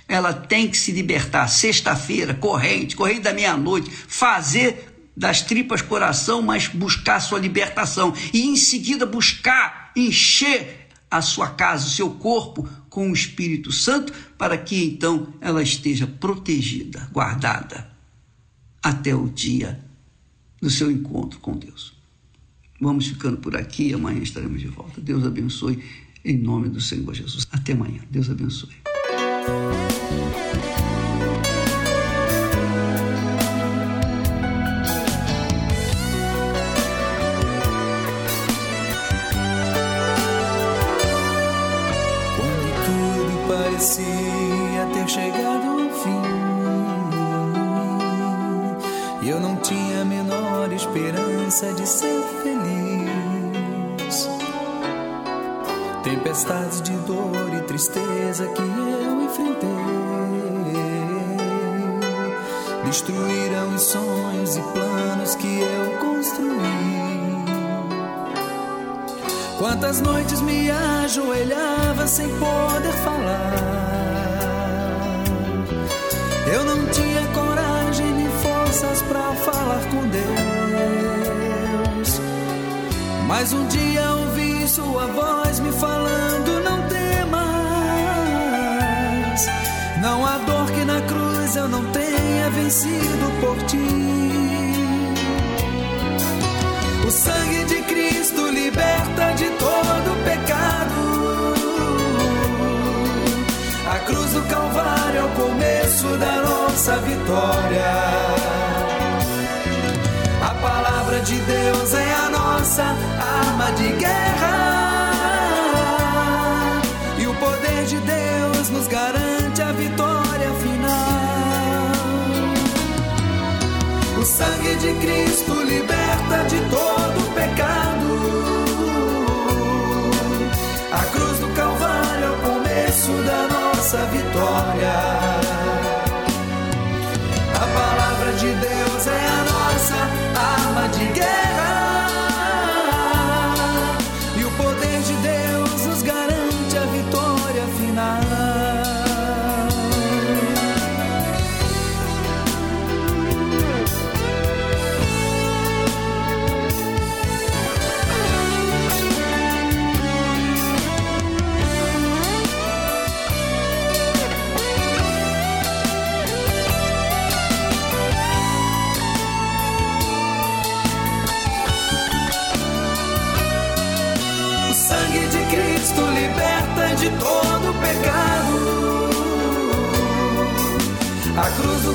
Ela tem que se libertar. Sexta-feira, corrente, corrente da meia-noite, fazer das tripas coração, mas buscar sua libertação. E em seguida buscar encher a sua casa, o seu corpo com o Espírito Santo, para que então ela esteja protegida, guardada, até o dia do seu encontro com Deus. Vamos ficando por aqui, amanhã estaremos de volta. Deus abençoe em nome do Senhor Jesus. Até amanhã. Deus abençoe. Tempestades de dor e tristeza que eu enfrentei destruíram os sonhos e planos que eu construí. Quantas noites me ajoelhava sem poder falar. Eu não tinha coragem nem forças para falar com Deus. Mas um dia ouvi sua voz me falando: Não temas. Não há dor que na cruz eu não tenha vencido por ti. O sangue de Cristo liberta de todo pecado. A cruz do Calvário é o começo da nossa vitória. A palavra de Deus é arma de guerra. E o poder de Deus nos garante a vitória final. O sangue de Cristo liberta de todo pecado. A cruz do Calvário é o começo da nossa vitória. A palavra de Deus é a nossa arma de guerra.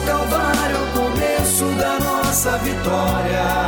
Calvário é o começo da nossa vitória.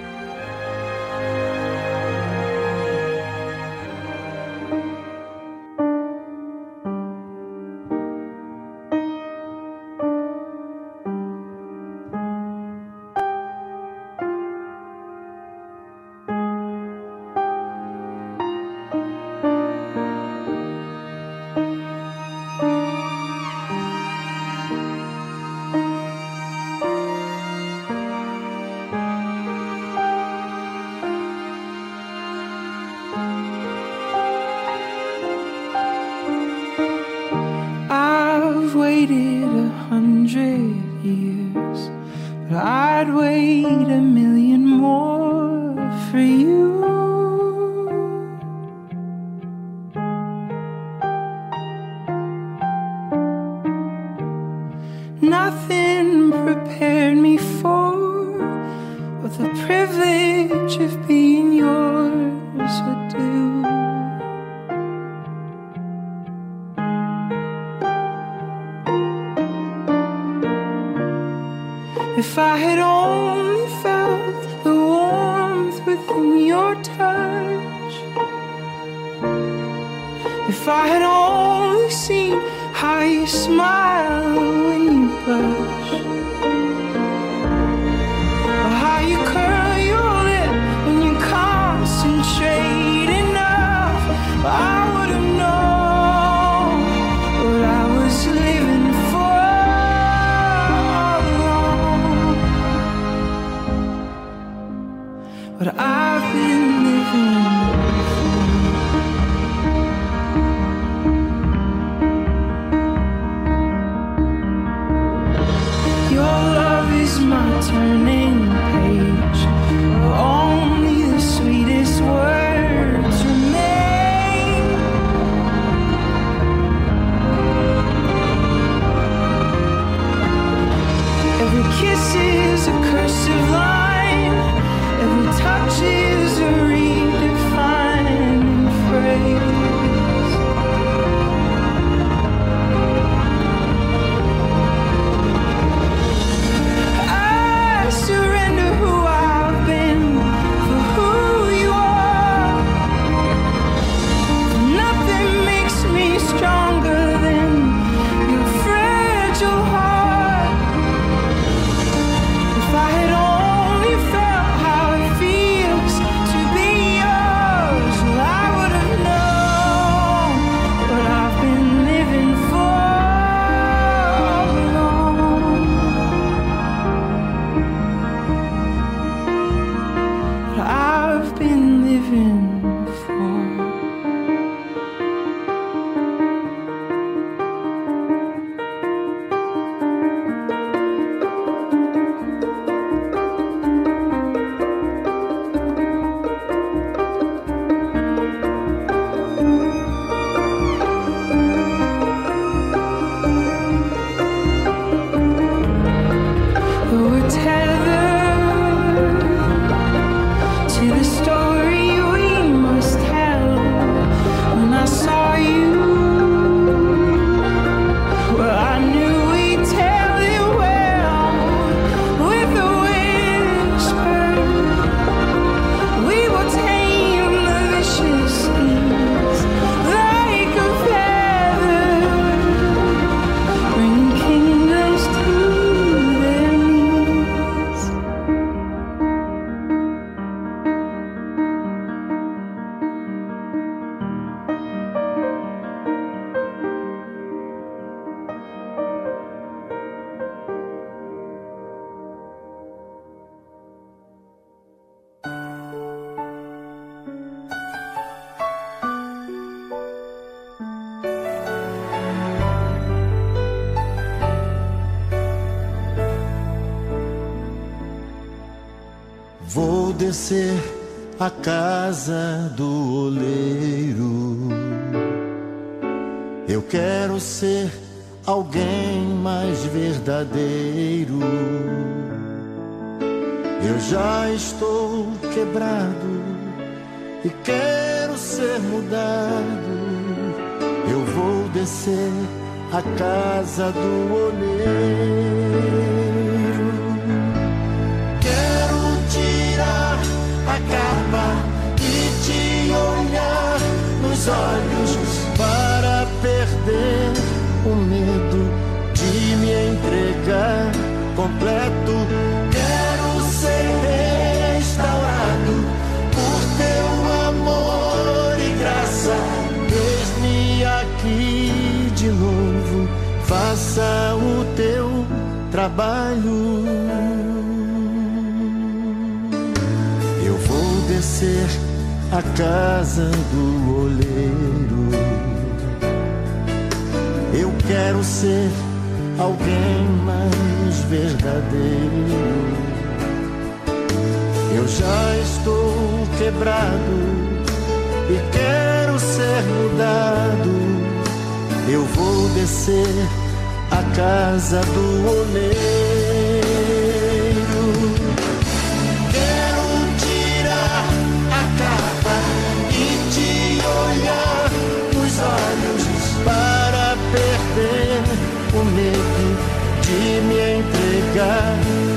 De me entregar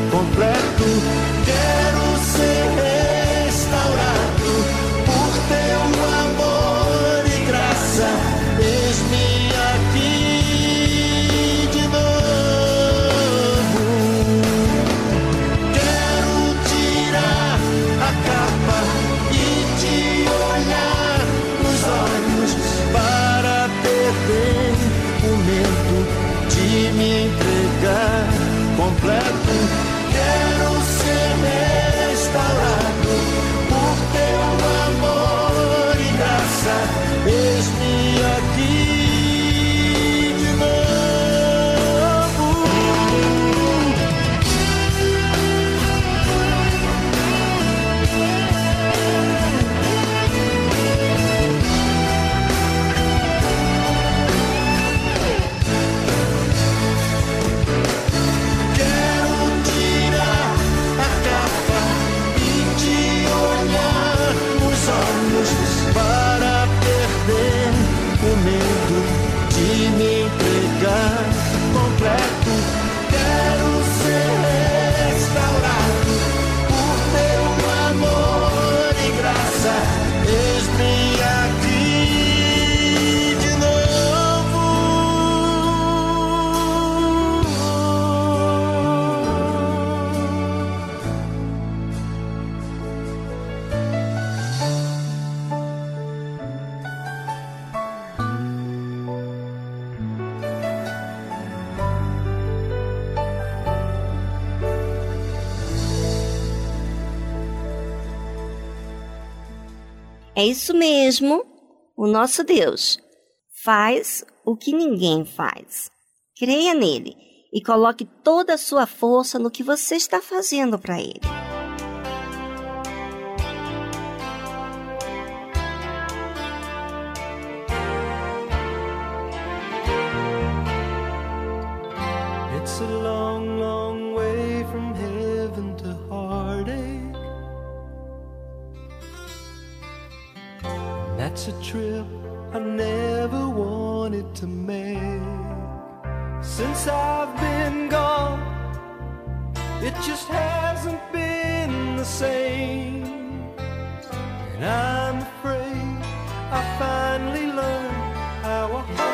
É isso mesmo. O nosso Deus faz o que ninguém faz. Creia nele e coloque toda a sua força no que você está fazendo para ele. Trip I never wanted to make. Since I've been gone, it just hasn't been the same. And I'm afraid I finally learned how a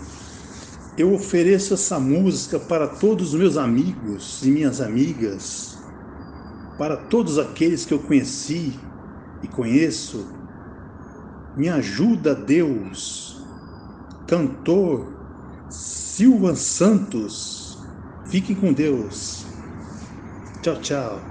Eu ofereço essa música para todos os meus amigos e minhas amigas, para todos aqueles que eu conheci e conheço. Me ajuda, Deus. Cantor Silvan Santos. Fiquem com Deus. Tchau, tchau.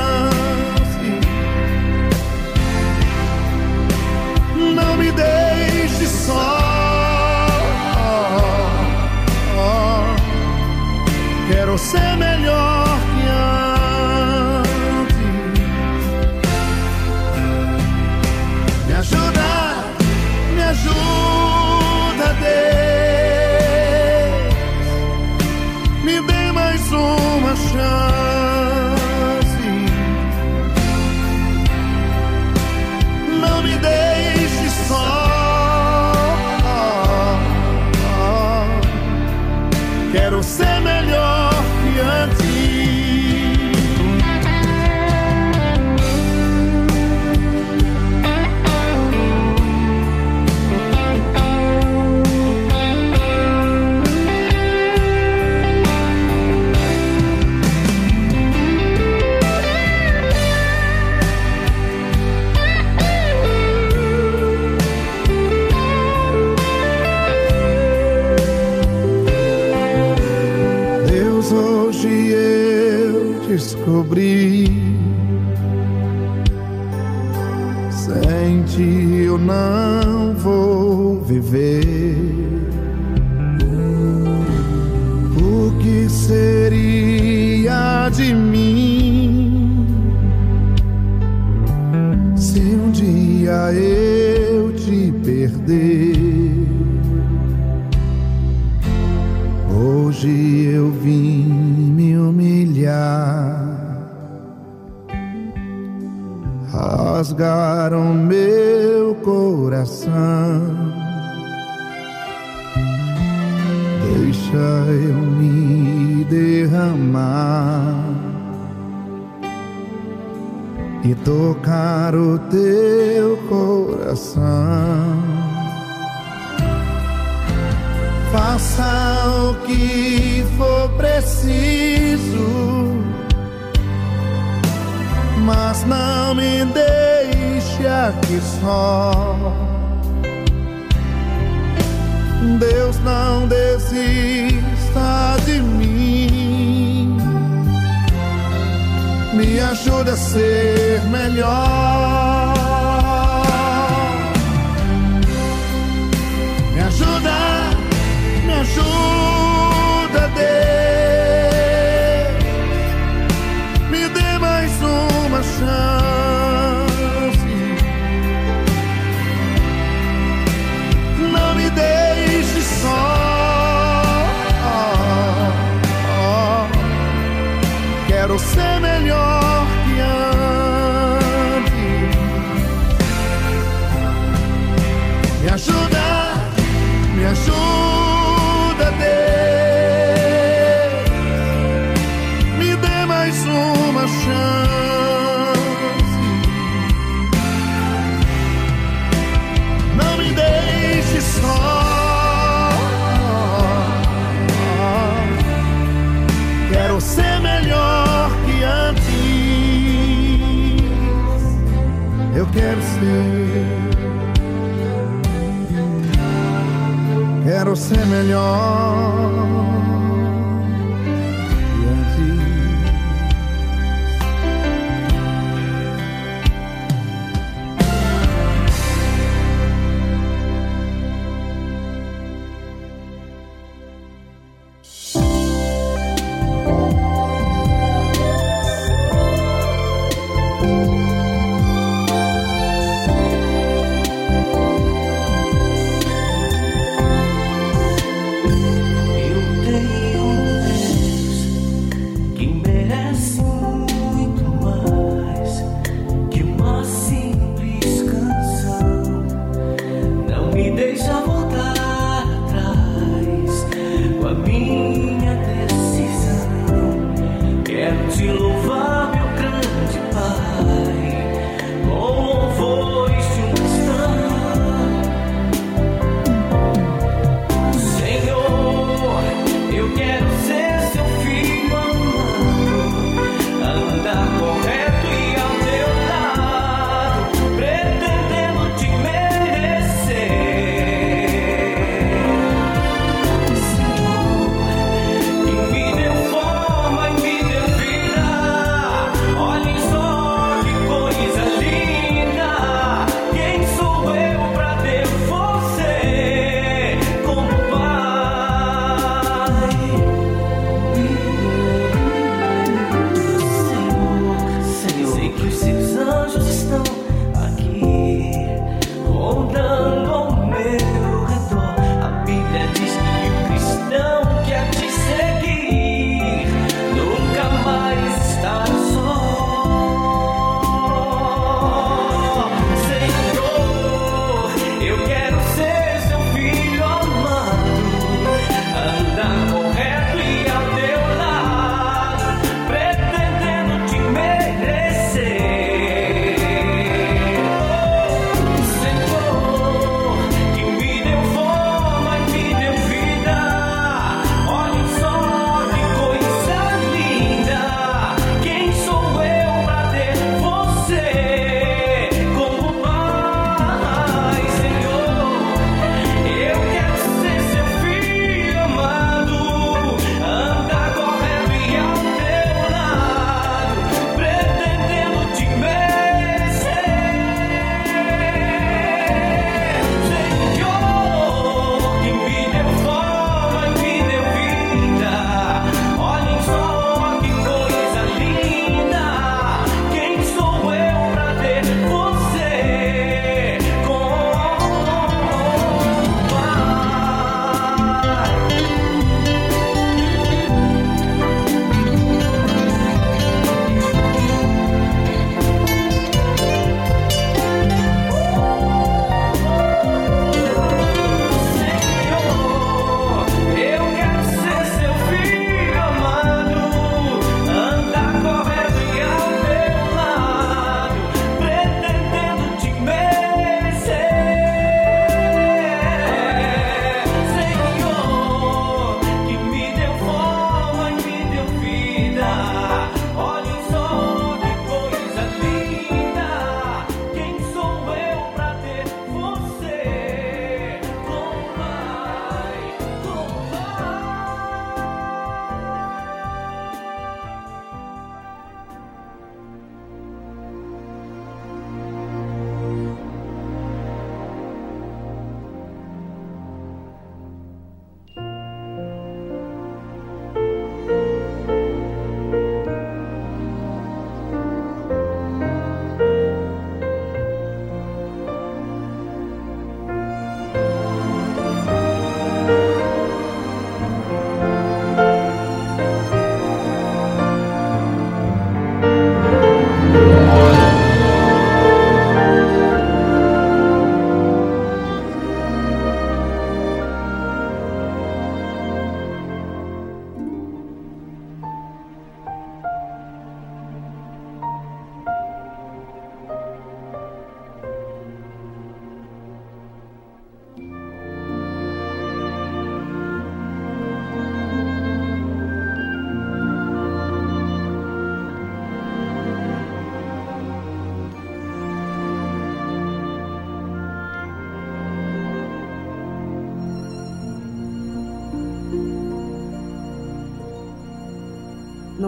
Só. Quero ser melhor descobri. Sem ti eu não vou viver. O que seria de mim se um dia eu te perder? Hoje eu vim me humilhar, rasgaram meu coração. Deixa eu me derramar e tocar o teu coração. Faça o que for preciso, mas não me deixe aqui só. Deus não desista de mim, me ajuda a ser melhor. Me ajuda me ajuda, ser melhor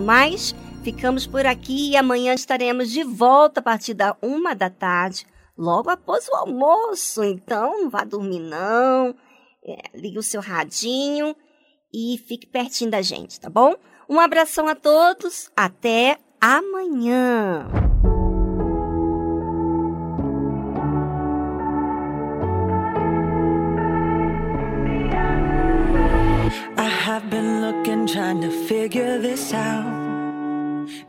mais, ficamos por aqui e amanhã estaremos de volta a partir da uma da tarde, logo após o almoço. Então, não vá dormir não. É, ligue o seu radinho e fique pertinho da gente, tá bom? Um abração a todos. Até amanhã. I have been looking, trying to figure this out.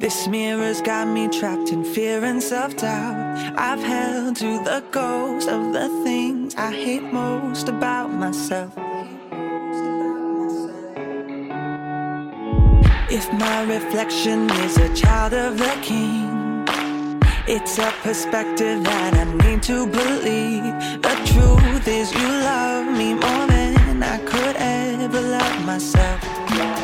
This mirror's got me trapped in fear and self doubt. I've held to the ghost of the things I hate most about myself. If my reflection is a child of the king, it's a perspective that I need to believe. The truth is, you love me more than I could ever love myself.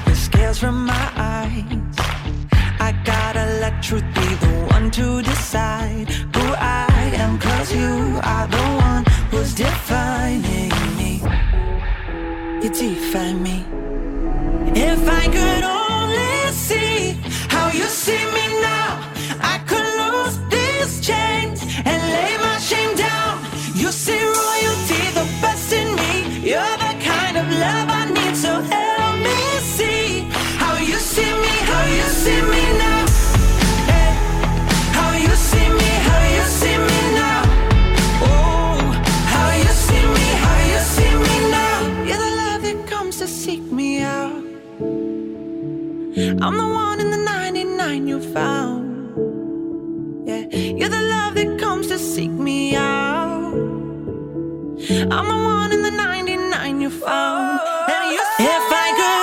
from my eyes. I gotta let truth be the one to decide who I am, cause you are the one who's defining me. You define me. If I could only see how you see me now, I could lose these chains and lay my shame down. I'm the one in the 99 you found. Yeah, you're the love that comes to seek me out. I'm the one in the 99 you found. And you if I